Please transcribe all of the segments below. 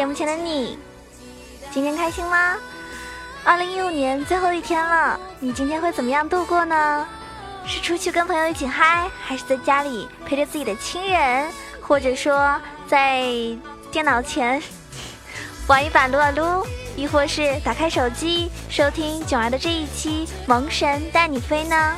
节目前的你，今天开心吗？二零一五年最后一天了，你今天会怎么样度过呢？是出去跟朋友一起嗨，还是在家里陪着自己的亲人，或者说在电脑前 玩一把撸啊撸，亦或是打开手机收听囧儿的这一期《萌神带你飞》呢？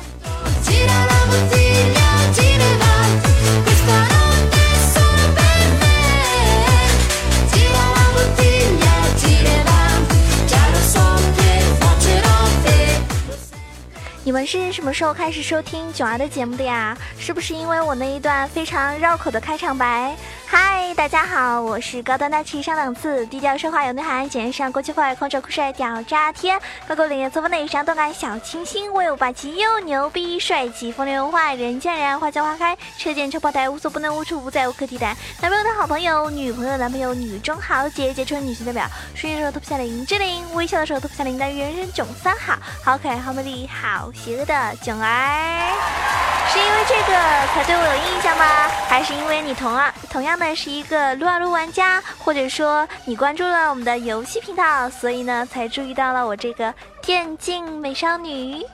们是什么时候开始收听囧儿的节目的呀？是不是因为我那一段非常绕口的开场白？嗨，大家好，我是高端大气上档次、低调奢华有内涵、简约上国际化、狂拽酷帅屌炸天、高贵冷艳作风内向动感小清新、威武霸气又牛逼、帅气风流文化、人见人爱、花见花开、车见车爆胎、无所不能、无处不在、无可替代。男朋友的好朋友，女朋友的男朋友，女中豪杰，杰出女性代表。睡的时候脱不下林志玲，微笑的时候脱不下林黛玉，人生囧三好，好可爱，好美丽，好。邪恶的囧儿，是因为这个才对我有印象吗？还是因为你同啊同样的是一个撸啊撸玩家，或者说你关注了我们的游戏频道，所以呢才注意到了我这个电竞美少女？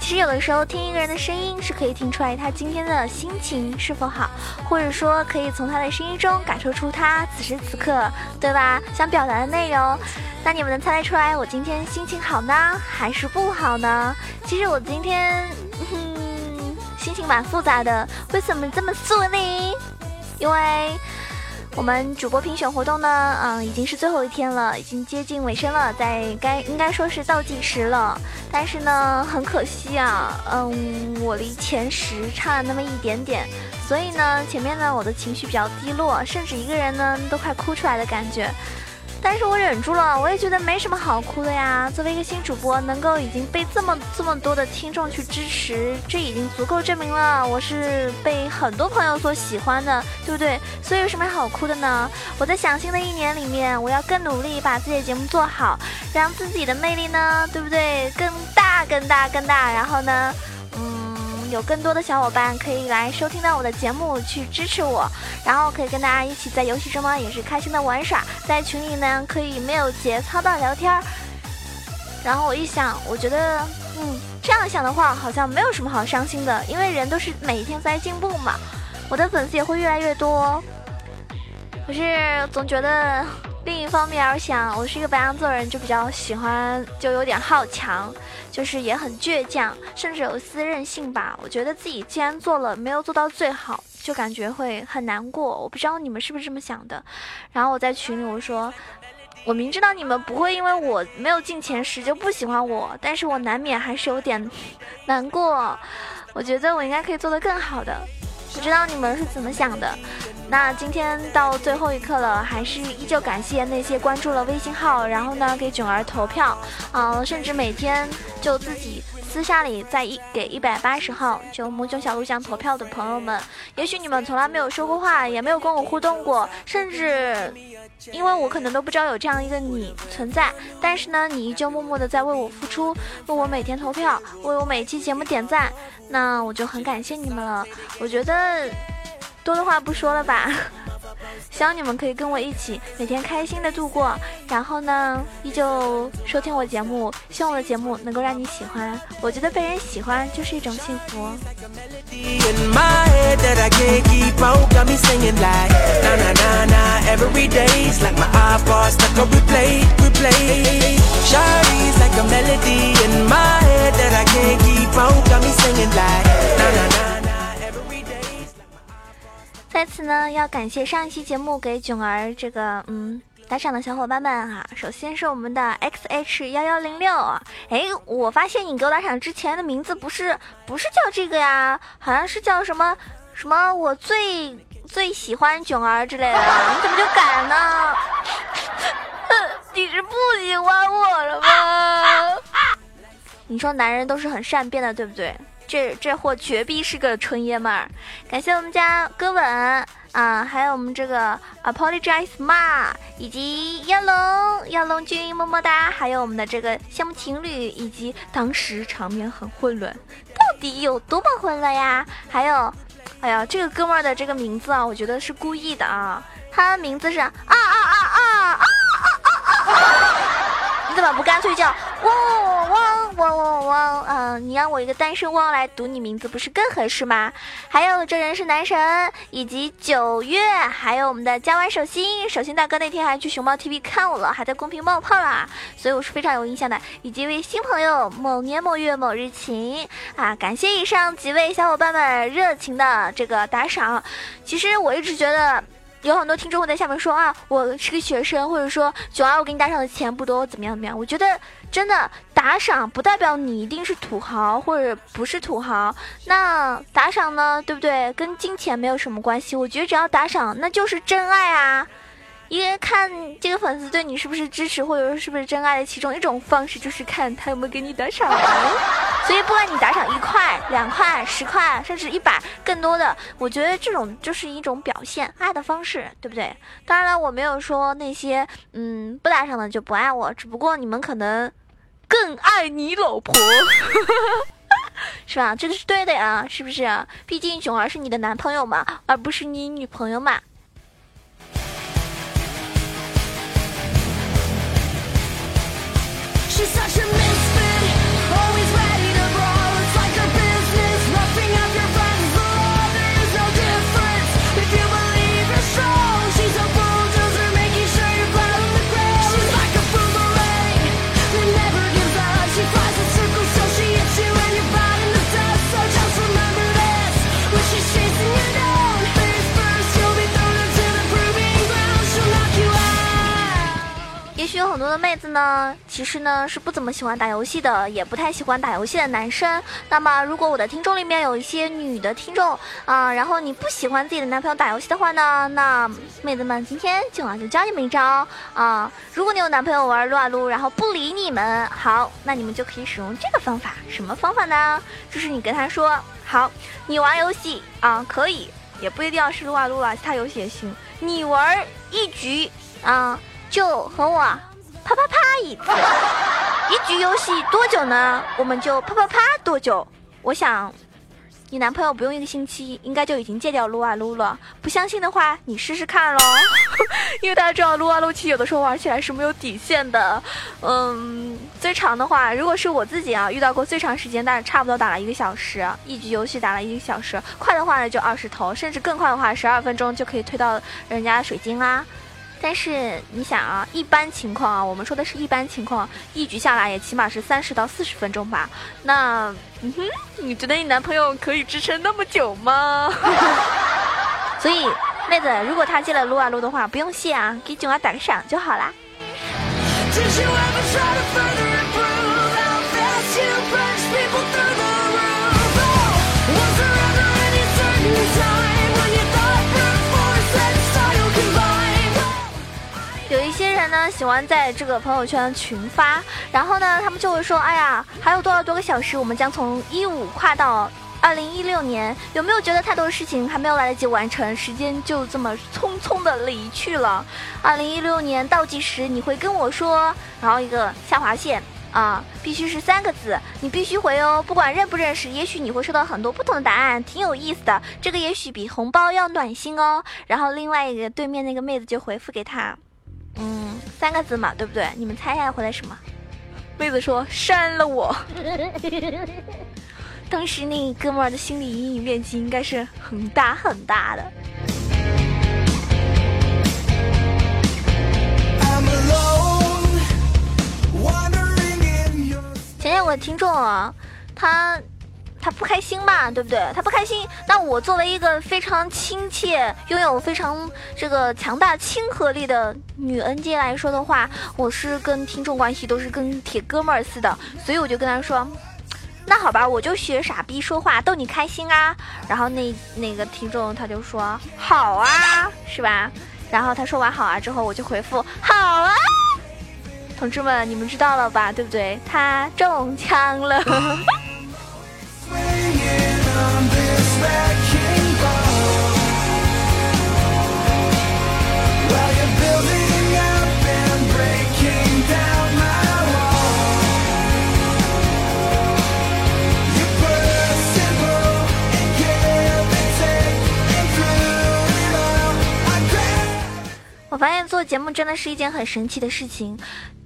其实有的时候听一个人的声音是可以听出来他今天的心情是否好，或者说可以从他的声音中感受出他此时此刻，对吧？想表达的内容。那你们能猜得出来我今天心情好呢，还是不好呢？其实我今天情蛮复杂的。为什么这么说呢？因为。我们主播评选活动呢，嗯，已经是最后一天了，已经接近尾声了，在该应该说是倒计时了。但是呢，很可惜啊，嗯，我离前十差了那么一点点，所以呢，前面呢我的情绪比较低落，甚至一个人呢都快哭出来的感觉。但是我忍住了，我也觉得没什么好哭的呀。作为一个新主播，能够已经被这么这么多的听众去支持，这已经足够证明了我是被很多朋友所喜欢的，对不对？所以有什么好哭的呢？我在想新的一年里面，我要更努力把自己的节目做好，让自己的魅力呢，对不对？更大、更大、更大。然后呢？有更多的小伙伴可以来收听到我的节目，去支持我，然后可以跟大家一起在游戏中呢也是开心的玩耍，在群里呢可以没有节操的聊天。然后我一想，我觉得，嗯，这样想的话好像没有什么好伤心的，因为人都是每天在进步嘛，我的粉丝也会越来越多。可是总觉得。另一方面而想，我是一个白羊座人，就比较喜欢，就有点好强，就是也很倔强，甚至有丝任性吧。我觉得自己既然做了，没有做到最好，就感觉会很难过。我不知道你们是不是这么想的。然后我在群里我说，我明知道你们不会因为我没有进前十就不喜欢我，但是我难免还是有点难过。我觉得我应该可以做得更好的。不知道你们是怎么想的？那今天到最后一刻了，还是依旧感谢那些关注了微信号，然后呢给囧儿投票，嗯，甚至每天就自己私下里在一给一百八十号就母囧小录像投票的朋友们。也许你们从来没有说过话，也没有跟我互动过，甚至。因为我可能都不知道有这样一个你存在，但是呢，你依旧默默的在为我付出，为我每天投票，为我每期节目点赞，那我就很感谢你们了。我觉得多的话不说了吧。希望你们可以跟我一起每天开心的度过，然后呢，依旧收听我节目，希望我的节目能够让你喜欢。我觉得被人喜欢就是一种幸福。在此呢，要感谢上一期节目给囧儿这个嗯打赏的小伙伴们哈。首先是我们的 x h 幺幺零六，哎，我发现你给我打赏之前的名字不是不是叫这个呀，好像是叫什么什么我最最喜欢囧儿之类的，你怎么就改呢？你是不喜欢我了吗？你说男人都是很善变的，对不对？这这货绝逼是个纯爷们儿！感谢我们家哥吻，啊，还有我们这个 apologize 嘛，以及亚龙亚龙君么么哒，还有我们的这个羡慕情侣，以及当时场面很混乱，到底有多么混乱呀？还有，哎呀，这个哥们儿的这个名字啊，我觉得是故意的啊，他的名字是啊啊啊啊啊啊啊啊！你怎么不干脆叫哇汪汪汪？嗯，你让我一个单身汪来读你名字，不是更合适吗？还有这人是男神，以及九月，还有我们的加完手心，手心大哥那天还去熊猫 TV 看我了，还在公屏冒泡啦，所以我是非常有印象的。以及一位新朋友，某年某月某日晴啊，感谢以上几位小伙伴们热情的这个打赏。其实我一直觉得。有很多听众会在下面说啊，我是个学生，或者说九儿，我给你打赏的钱不多，怎么样怎么样？我觉得真的打赏不代表你一定是土豪或者不是土豪，那打赏呢，对不对？跟金钱没有什么关系。我觉得只要打赏，那就是真爱啊。因为看这个粉丝对你是不是支持，或者说是不是真爱的其中一种方式，就是看他有没有给你打赏。所以不管你打赏一块、两块、十块，甚至一百，更多的，我觉得这种就是一种表现爱的方式，对不对？当然了，我没有说那些嗯不打赏的就不爱我，只不过你们可能更爱你老婆，是吧？这个是对的呀，是不是？毕竟囧儿是你的男朋友嘛，而不是你女朋友嘛。也许有很多的妹子呢，其实呢是不怎么喜欢打游戏的，也不太喜欢打游戏的男生。那么，如果我的听众里面有一些女的听众啊，然后你不喜欢自己的男朋友打游戏的话呢，那妹子们今天今晚就教你们一招啊。如果你有男朋友玩撸啊撸，然后不理你们，好，那你们就可以使用这个方法。什么方法呢？就是你跟他说，好，你玩游戏啊，可以，也不一定要是撸啊撸啊，其他游戏也行。你玩一局啊，就和我。啪啪啪一次，一局游戏多久呢？我们就啪啪啪多久？我想，你男朋友不用一个星期，应该就已经戒掉撸啊撸了。不相信的话，你试试看喽。因为大家知道撸啊撸其实有的时候玩起来是没有底线的。嗯，最长的话，如果是我自己啊，遇到过最长时间，但是差不多打了一个小时，一局游戏打了一个小时。快的话呢，就二十头，甚至更快的话，十二分钟就可以推到人家水晶啦。但是你想啊，一般情况啊，我们说的是一般情况，一局下来也起码是三十到四十分钟吧。那，嗯哼，你觉得你男朋友可以支撑那么久吗？所以，妹子，如果他进了撸啊撸的话，不用谢啊，给囧儿打个赏就好啦。人呢，喜欢在这个朋友圈群发，然后呢，他们就会说：“哎呀，还有多少多个小时，我们将从一五跨到二零一六年，有没有觉得太多的事情还没有来得及完成，时间就这么匆匆的离去了？二零一六年倒计时，你会跟我说，然后一个下划线啊，必须是三个字，你必须回哦，不管认不认识，也许你会收到很多不同的答案，挺有意思的，这个也许比红包要暖心哦。然后另外一个对面那个妹子就回复给他。”嗯，三个字嘛，对不对？你们猜一下回来什么？妹子说删了我。当时那哥们儿的心理阴影面积应该是很大很大的。前天我听众啊，他。他不开心嘛，对不对？他不开心，那我作为一个非常亲切、拥有非常这个强大亲和力的女 N J 来说的话，我是跟听众关系都是跟铁哥们儿似的，所以我就跟他说：“那好吧，我就学傻逼说话逗你开心啊。”然后那那个听众他就说：“好啊，是吧？”然后他说完“好啊”之后，我就回复：“好啊。”同志们，你们知道了吧？对不对？他中枪了。我发现做节目真的是一件很神奇的事情。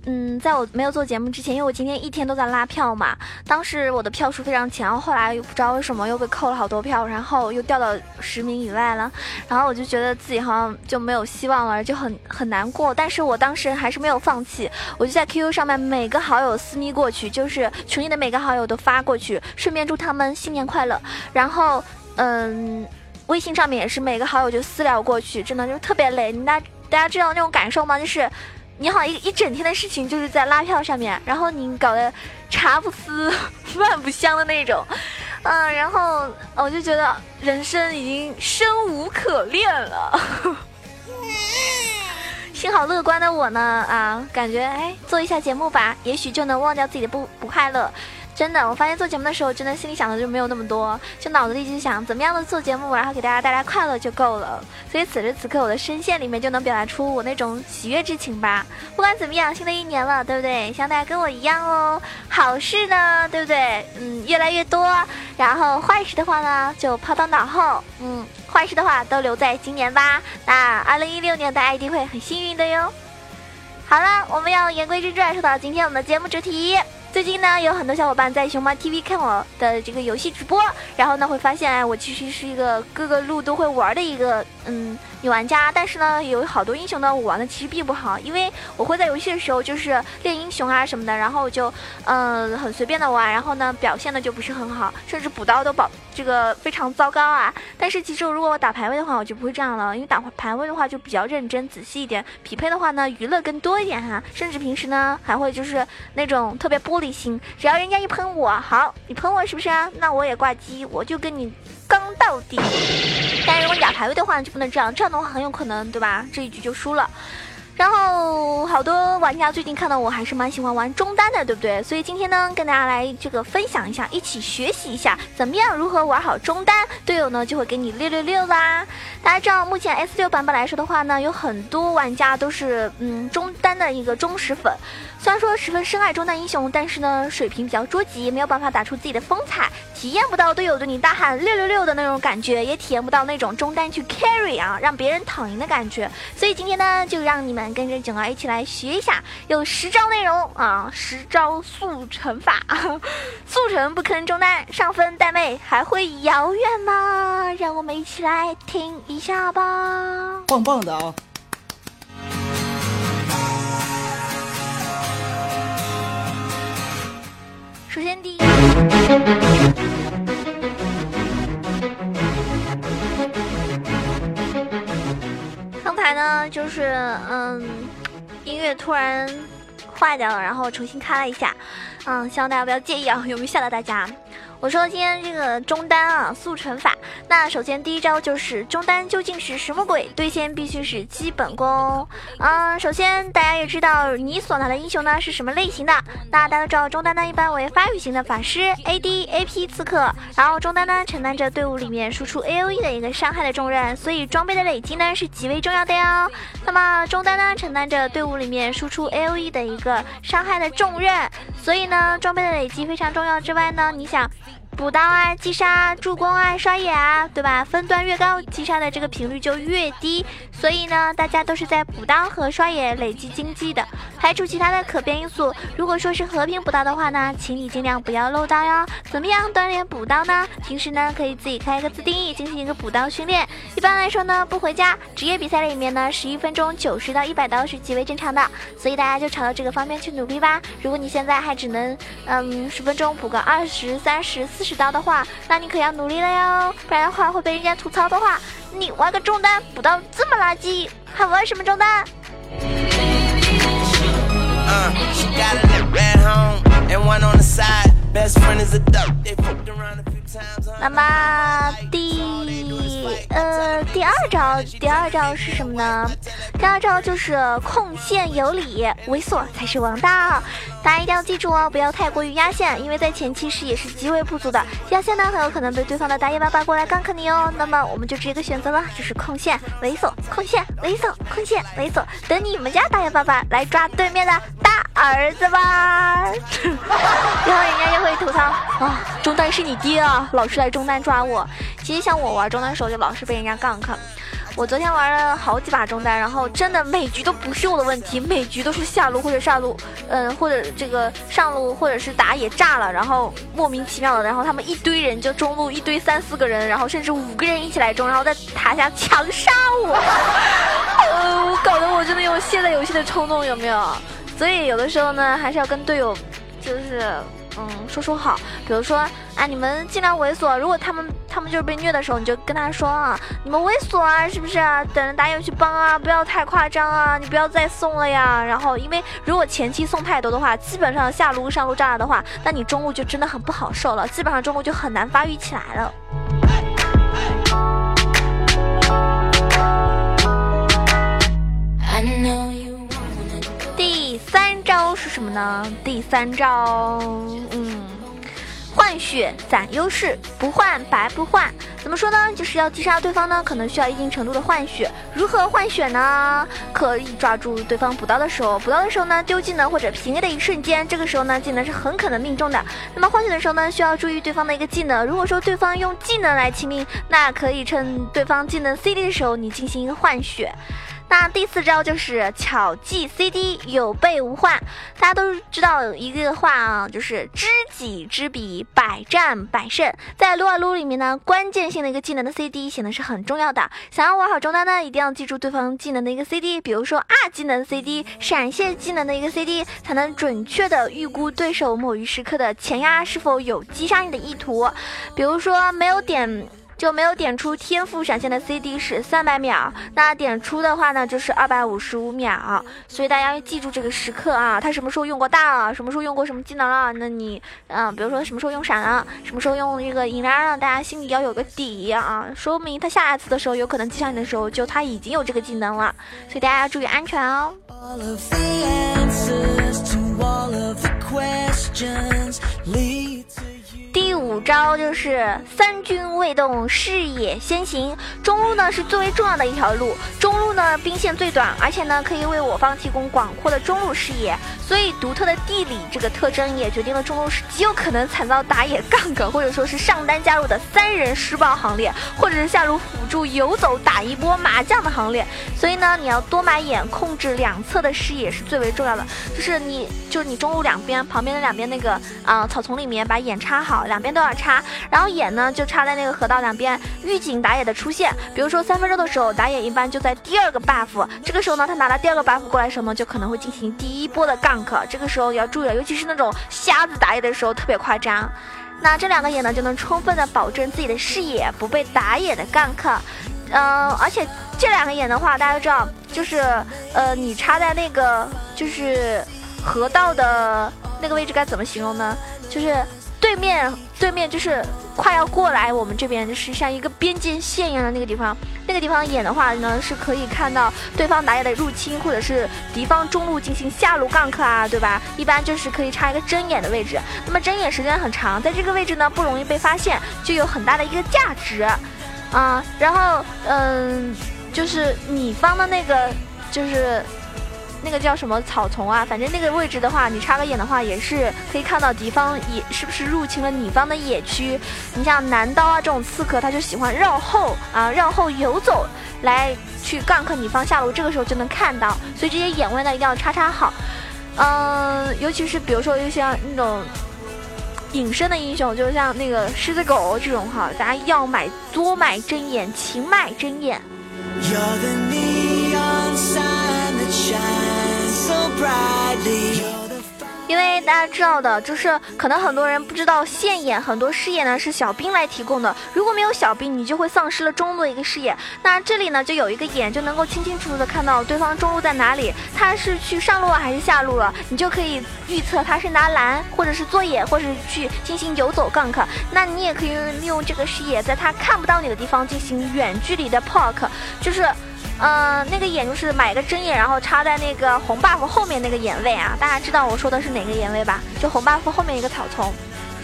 嗯，在我没有做节目之前，因为我今天一天都在拉票嘛，当时我的票数非常强，后来又不知道为什么又被扣了好多票，然后又掉到十名以外了，然后我就觉得自己好像就没有希望了，就很很难过。但是我当时还是没有放弃，我就在 QQ 上面每个好友私密过去，就是群里的每个好友都发过去，顺便祝他们新年快乐。然后，嗯，微信上面也是每个好友就私聊过去，真的就特别累。大大家知道那种感受吗？就是。你好，一一整天的事情就是在拉票上面，然后你搞得茶不思 饭不香的那种，嗯，然后我就觉得人生已经生无可恋了。幸好乐观的我呢，啊，感觉哎，做一下节目吧，也许就能忘掉自己的不不快乐。真的，我发现做节目的时候，真的心里想的就没有那么多，就脑子里就想怎么样的做节目，然后给大家带来快乐就够了。所以此时此刻，我的声线里面就能表达出我那种喜悦之情吧。不管怎么样，新的一年了，对不对？希望大家跟我一样哦。好事呢，对不对？嗯，越来越多。然后坏事的话呢，就抛到脑后。嗯，坏事的话都留在今年吧。那二零一六年的 ID 会很幸运的哟。好了，我们要言归正传，说到今天我们的节目主题。最近呢，有很多小伙伴在熊猫 TV 看我的这个游戏直播，然后呢，会发现哎，我其实是一个各个路都会玩的一个嗯。女玩家，但是呢，有好多英雄呢，我玩的其实并不好，因为我会在游戏的时候就是练英雄啊什么的，然后就嗯很随便的玩，然后呢表现的就不是很好，甚至补刀都保这个非常糟糕啊。但是其实如果我打排位的话，我就不会这样了，因为打排位的话就比较认真仔细一点，匹配的话呢娱乐更多一点哈，甚至平时呢还会就是那种特别玻璃心，只要人家一喷我，好你喷我是不是啊？那我也挂机，我就跟你。刚到底，但如果打排位的话就不能这样，这样的话很有可能，对吧？这一局就输了。然后好多玩家最近看到我还是蛮喜欢玩中单的，对不对？所以今天呢，跟大家来这个分享一下，一起学习一下怎么样如何玩好中单，队友呢就会给你六六六啦。大家知道，目前 S 六版本来说的话呢，有很多玩家都是嗯中单的一个忠实粉。虽然说十分深爱中单英雄，但是呢水平比较捉急，没有办法打出自己的风采，体验不到队友对你大喊六六六的那种感觉，也体验不到那种中单去 carry 啊，让别人躺赢的感觉。所以今天呢，就让你们跟着囧儿一起来学一下，有十招内容啊，十招速成法，速成不坑中单，上分带妹还会遥远吗？让我们一起来听一下吧，棒棒的啊！首先，第一，才呢，就是嗯，音乐突然坏掉了，然后重新开了一下，嗯，希望大家不要介意啊，有没有吓到大家？我说今天这个中单啊速成法，那首先第一招就是中单究竟是什么鬼？对线必须是基本功。嗯，首先大家也知道你所拿的英雄呢是什么类型的。那大家都知道中单呢一般为发育型的法师、AD、AP 刺客，然后中单呢承担着队伍里面输出 AOE 的一个伤害的重任，所以装备的累积呢是极为重要的哟。那么中单呢承担着队伍里面输出 AOE 的一个伤害的重任，所以呢装备的累积非常重要之外呢，你想。补刀啊，击杀，助攻啊，刷野啊，对吧？分段越高，击杀的这个频率就越低。所以呢，大家都是在补刀和刷野累积经济的。排除其他的可变因素，如果说是和平补刀的话呢，请你尽量不要漏刀哟。怎么样锻炼补刀呢？平时呢可以自己开一个自定义，进行一个补刀训练。一般来说呢，不回家，职业比赛里面呢，十一分钟九十到一百刀是极为正常的。所以大家就朝着这个方面去努力吧。如果你现在还只能嗯十分钟补个二十三十四。十刀的话，那你可要努力了哟，不然的话会被人家吐槽的话，你玩个中单补刀这么垃圾，还玩什么中单？那么第呃第二招，第二招是什么呢？第二招就是控线有理，猥琐才是王道。大家一定要记住哦，不要太过于压线，因为在前期视野是极为不足的。压线呢，很有可能被对方的大爷爸爸过来 gank 你哦。那么我们就直接一个选择了，就是控线猥琐，控线猥琐，控线猥琐，等你们家大爷爸爸来抓对面的大儿子吧。然后人家就会吐槽啊，中单是你爹啊，老是来中单抓我。其实像我玩中单的时候，就老是被人家 gank。我昨天玩了好几把中单，然后真的每局都不是我的问题，每局都是下路或者上路，嗯，或者这个上路或者是打野炸了，然后莫名其妙的，然后他们一堆人就中路一堆三四个人，然后甚至五个人一起来中，然后在塔下强杀我，呃，搞得我真的有卸载游戏的冲动，有没有？所以有的时候呢，还是要跟队友，就是。嗯，说说好，比如说，啊，你们尽量猥琐。如果他们他们就是被虐的时候，你就跟他说啊，你们猥琐啊，是不是？等着打野去帮啊，不要太夸张啊，你不要再送了呀。然后，因为如果前期送太多的话，基本上下路上路炸了的话，那你中路就真的很不好受了，基本上中路就很难发育起来了。什么呢？第三招，嗯，换血攒优势，不换白不换。怎么说呢？就是要击杀对方呢，可能需要一定程度的换血。如何换血呢？可以抓住对方补刀的时候，补刀的时候呢，丢技能或者平 A 的一瞬间，这个时候呢，技能是很可能命中的。那么换血的时候呢，需要注意对方的一个技能。如果说对方用技能来清命，那可以趁对方技能 CD 的时候，你进行一个换血。那第四招就是巧记 CD，有备无患。大家都知道一个话啊，就是知己知彼，百战百胜。在撸啊撸里面呢，关键性的一个技能的 CD 显得是很重要的。想要玩好中单呢，一定要记住对方技能的一个 CD，比如说 R 技能 CD、闪现技能的一个 CD，才能准确的预估对手某一时刻的前压是否有击杀你的意图。比如说没有点。就没有点出天赋闪现的 CD 是三百秒，那点出的话呢就是二百五十五秒，所以大家要记住这个时刻啊，他什么时候用过大了，什么时候用过什么技能了，那你嗯，比如说什么时候用闪了，什么时候用这个引燃了，大家心里要有个底啊，说明他下一次的时候有可能击杀你的时候，就他已经有这个技能了，所以大家要注意安全哦。第五招就是三军未动，视野先行。中路呢是最为重要的一条路，中路呢兵线最短，而且呢可以为我方提供广阔的中路视野。所以独特的地理这个特征也决定了中路是极有可能惨遭打野 gank，或者说是上单加入的三人施暴行列，或者是下路辅助游走打一波麻将的行列。所以呢，你要多买眼，控制两侧的视野是最为重要的。就是你，就是你中路两边旁边的两边那个啊草丛里面把眼插好。两边都要插，然后眼呢就插在那个河道两边，预警打野的出现。比如说三分钟的时候，打野一般就在第二个 buff，这个时候呢，他拿了第二个 buff 过来的时候呢，就可能会进行第一波的 gank。这个时候要注意了，尤其是那种瞎子打野的时候特别夸张。那这两个眼呢，就能充分的保证自己的视野不被打野的 gank。嗯，而且这两个眼的话，大家都知道，就是呃，你插在那个就是河道的那个位置该怎么形容呢？就是。对面，对面就是快要过来，我们这边就是像一个边界线一样的那个地方。那个地方演的话呢，是可以看到对方打野的入侵，或者是敌方中路进行下路 gank 啊，对吧？一般就是可以插一个睁眼的位置。那么睁眼时间很长，在这个位置呢不容易被发现，就有很大的一个价值啊。然后，嗯，就是你方的那个就是。那个叫什么草丛啊？反正那个位置的话，你插个眼的话，也是可以看到敌方野是不是入侵了你方的野区。你像男刀啊这种刺客，他就喜欢绕后啊，绕后游走来去 gank 你方下路，这个时候就能看到。所以这些眼位呢一定要插插好。嗯，尤其是比如说就像那种隐身的英雄，就像那个狮子狗这种哈，大家要买多买针眼，勤买针眼。Brightly 因为大家知道的，就是可能很多人不知道线眼很多视野呢是小兵来提供的。如果没有小兵，你就会丧失了中路的一个视野。那这里呢就有一个眼，就能够清清楚楚的看到对方中路在哪里，他是去上路了还是下路了，你就可以预测他是拿蓝，或者是做野，或者是去进行游走 gank。那你也可以利用这个视野，在他看不到你的地方进行远距离的 poke，就是。嗯，那个眼就是买个针眼，然后插在那个红 buff 后面那个眼位啊，大家知道我说的是哪个眼位吧？就红 buff 后面一个草丛，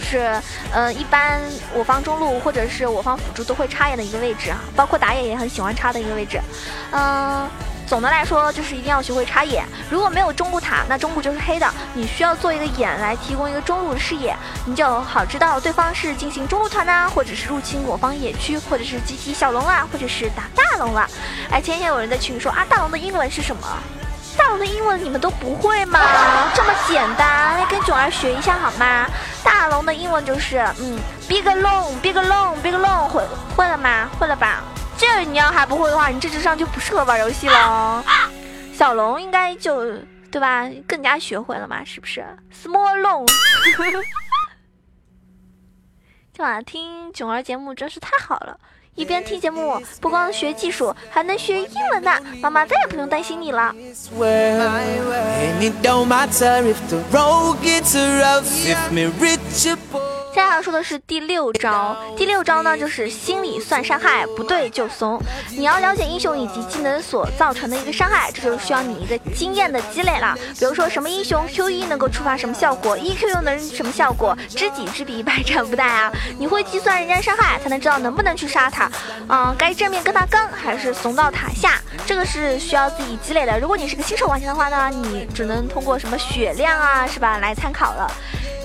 是嗯，一般我方中路或者是我方辅助都会插眼的一个位置啊，包括打野也很喜欢插的一个位置。嗯，总的来说就是一定要学会插眼。如果没有中路塔，那中路就是黑的。你需要做一个眼来提供一个中路的视野，你就好知道对方是进行中路团呢，或者是入侵我方野区，或者是集体小龙啊，或者是打大龙了。哎，前天有人在群里说啊，大龙的英文是什么？大龙的英文你们都不会吗？这么简单，来跟囧儿学一下好吗？大龙的英文就是嗯，big long，big long，big long，会会了吗？会了吧？这你要还不会的话，你这智商就不适合玩游戏了。小龙应该就对吧？更加学会了嘛，是不是？small long。今晚听囧儿节目真是太好了。一边听节目，不光学技术，还能学英文呢。妈妈再也不用担心你了。接下来要说的是第六招，第六招呢就是心理算伤害，不对就怂。你要了解英雄以及技能所造成的一个伤害，这就需要你一个经验的积累了。比如说什么英雄 Q 一能够触发什么效果，E Q 又能什么效果，知己知彼，百战不殆啊！你会计算人家伤害，才能知道能不能去杀他。嗯，该正面跟他刚，还是怂到塔下，这个是需要自己积累的。如果你是个新手玩家的话呢，你只能通过什么血量啊，是吧，来参考了。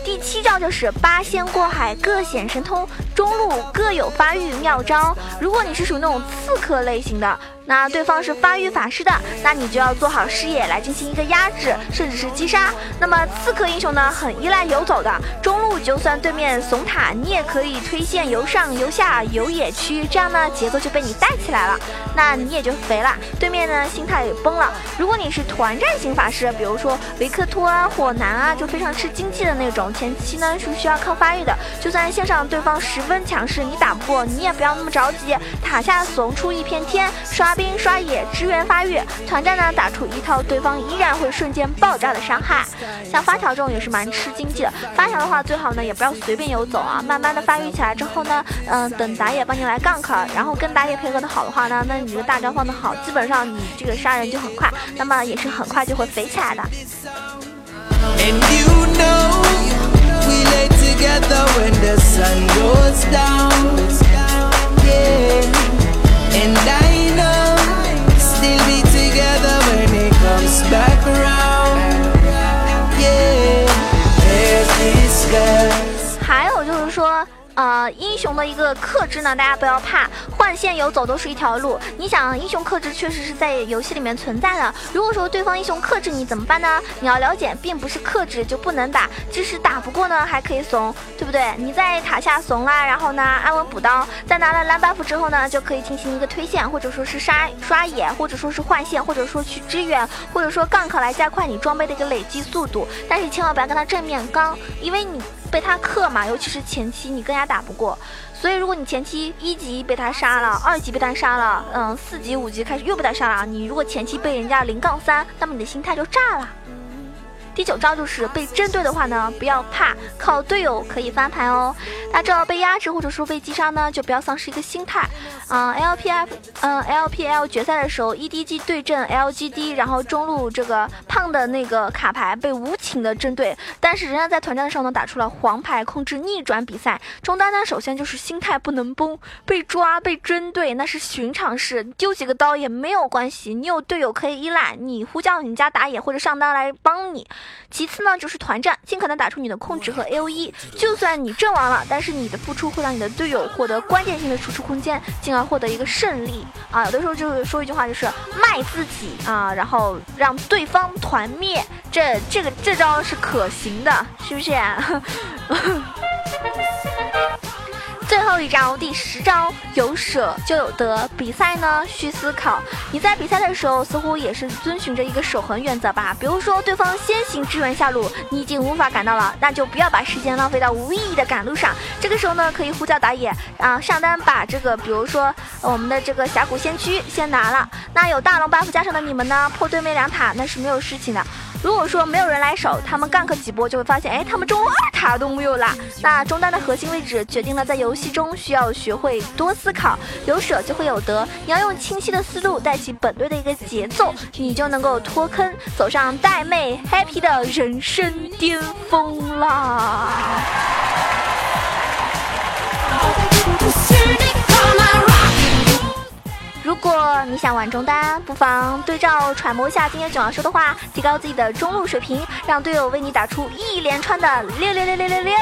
第七招就是八仙过海，各显神通，中路各有发育妙招。如果你是属于那种刺客类型的。那对方是发育法师的，那你就要做好视野来进行一个压制，甚至是击杀。那么刺客英雄呢，很依赖游走的，中路就算对面怂塔，你也可以推线游上游下游野区，这样呢节奏就被你带起来了，那你也就肥了，对面呢心态也崩了。如果你是团战型法师，比如说维克托啊、火男啊，就非常吃经济的那种，前期呢是需要靠发育的，就算线上对方十分强势，你打不过，你也不要那么着急，塔下怂出一片天，刷。兵刷野支援发育，团战呢打出一套，对方依然会瞬间爆炸的伤害。像发条这种也是蛮吃经济的，发条的话最好呢也不要随便游走啊，慢慢的发育起来之后呢，嗯，等打野帮你来 gank，然后跟打野配合的好的话呢，那你这个大招放的好，基本上你这个杀人就很快，那么也是很快就会肥起来的。还呃，英雄的一个克制呢，大家不要怕，换线游走都是一条路。你想，英雄克制确实是在游戏里面存在的。如果说对方英雄克制你怎么办呢？你要了解，并不是克制就不能打，即使打不过呢，还可以怂，对不对？你在塔下怂啦，然后呢，安稳补刀，在拿了蓝 buff 之后呢，就可以进行一个推线，或者说是杀刷野，或者说是换线，或者说去支援，或者说 gank 来加快你装备的一个累积速度。但是千万不要跟他正面刚，因为你。被他克嘛，尤其是前期你更加打不过，所以如果你前期一级被他杀了，二级被他杀了，嗯，四级五级开始又被他杀了，你如果前期被人家零杠三，那么你的心态就炸了。第九招就是被针对的话呢，不要怕，靠队友可以翻盘哦。大家知道被压制或者说被击杀呢，就不要丧失一个心态。啊，LPF，嗯，LPL 决赛的时候，EDG 对阵 LGD，然后中路这个胖的那个卡牌被无情的针对，但是人家在团战的时候呢，打出了黄牌，控制逆转比赛。中单呢，首先就是心态不能崩，被抓被针对那是寻常事，丢几个刀也没有关系，你有队友可以依赖，你呼叫你家打野或者上单来帮你。其次呢，就是团战，尽可能打出你的控制和 A O E。就算你阵亡了，但是是你的付出会让你的队友获得关键性的输出空间，进而获得一个胜利啊。有的时候就是说一句话，就是卖自己啊，然后让对方团灭，这这个这招是可行的，是不是？最后一招，第十招，有舍就有得。比赛呢，需思考。你在比赛的时候，似乎也是遵循着一个守恒原则吧？比如说，对方先行支援下路，你已经无法赶到了，那就不要把时间浪费到无意义的赶路上。这个时候呢，可以呼叫打野啊，上单把这个，比如说我们的这个峡谷先驱先拿了。那有大龙 buff 加成的你们呢，破对面两塔那是没有事情的。如果说没有人来守，他们 gank 几波就会发现，哎，他们中路二塔都没有了。那中单的核心位置决定了在游戏中需要学会多思考，有舍就会有得。你要用清晰的思路带起本队的一个节奏，你就能够脱坑，走上带妹 happy 的人生巅峰啦。如果你想玩中单，不妨对照揣摩一下今天囧儿说的话，提高自己的中路水平，让队友为你打出一连串的六六六六六六。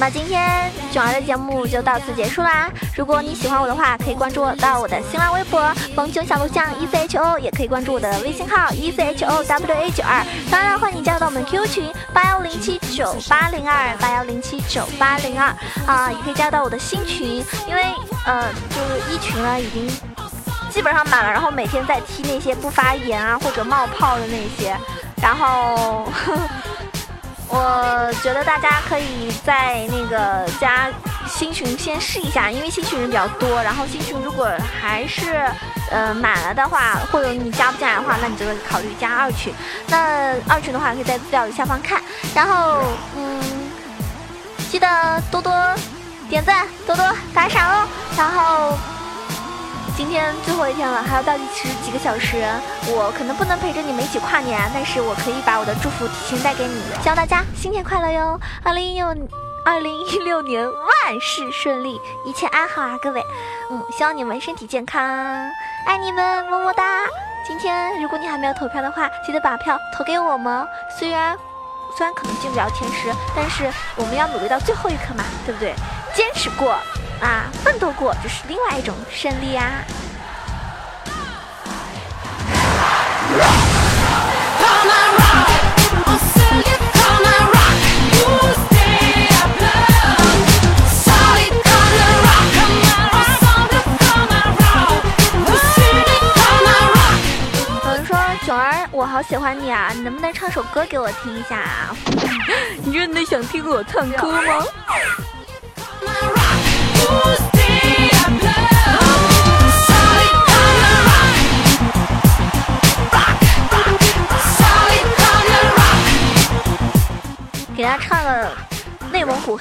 那么今天囧儿的节目就到此结束啦。如果你喜欢我的话，可以关注我到我的新浪微博“风囧小录像 E C H O”，也可以关注我的微信号 “E C H O W A 九二”。当然，欢迎你加入到我们 QQ 群八幺零七九八零二八幺零七九八零二啊，也可以加入到我的新群，因为呃，就是一群呢已经基本上满了，然后每天在踢那些不发言啊或者冒泡的那些，然后。呵 呵我觉得大家可以在那个加新群先试一下，因为新群人比较多。然后新群如果还是呃满了的话，或者你加不进来的话，那你就考虑加二群。那二群的话可以在资料的下方看。然后嗯，记得多多点赞，多多打赏哦。然后。今天最后一天了，还有倒计时几个小时，我可能不能陪着你们一起跨年，但是我可以把我的祝福提前带给你，希望大家新年快乐哟！二零一六，二零一六年万事顺利，一切安好啊，各位，嗯，希望你们身体健康，爱你们，么么哒！今天如果你还没有投票的话，记得把票投给我们，虽然虽然可能进不了前十，但是我们要努力到最后一刻嘛，对不对？坚持过。啊，奋斗过就是另外一种胜利啊！有人说囧儿，我好喜欢你啊，你能不能唱首歌给我听一下啊？你真的想听我唱歌吗？给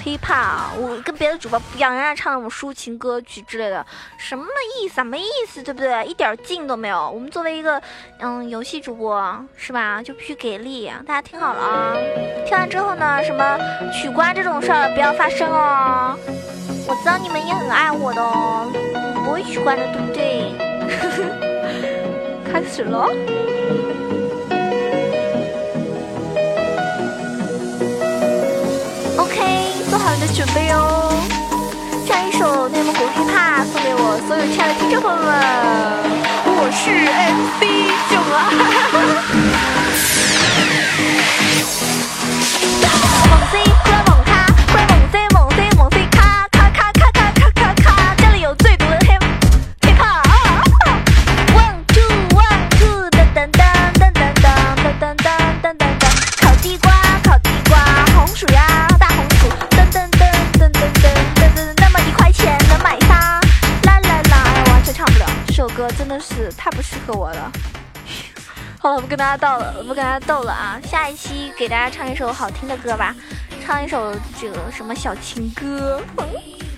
黑怕我跟别的主播不一样，人家唱那种抒情歌曲之类的，什么意思啊？没意思，对不对？一点劲都没有。我们作为一个嗯游戏主播，是吧？就必须给力。大家听好了啊！听完之后呢，什么取关这种事儿不要发生哦。我知道你们也很爱我的哦，不会取关的，对不对？开始了。好的准备哦。唱一首内蒙古 hiphop 送给我所有亲爱的听众朋友们。我是 MC 囧啊。太不适合我的。好了，不跟大家逗了，不跟大家逗了啊！下一期给大家唱一首好听的歌吧，唱一首这个什么小情歌，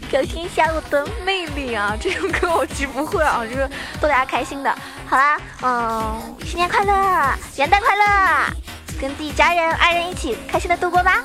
表现一下我的魅力啊！这首歌我其实不会啊，就是逗大家开心的。好啦，嗯，新年快乐，元旦快乐，跟自己家人、爱人一起开心的度过吧。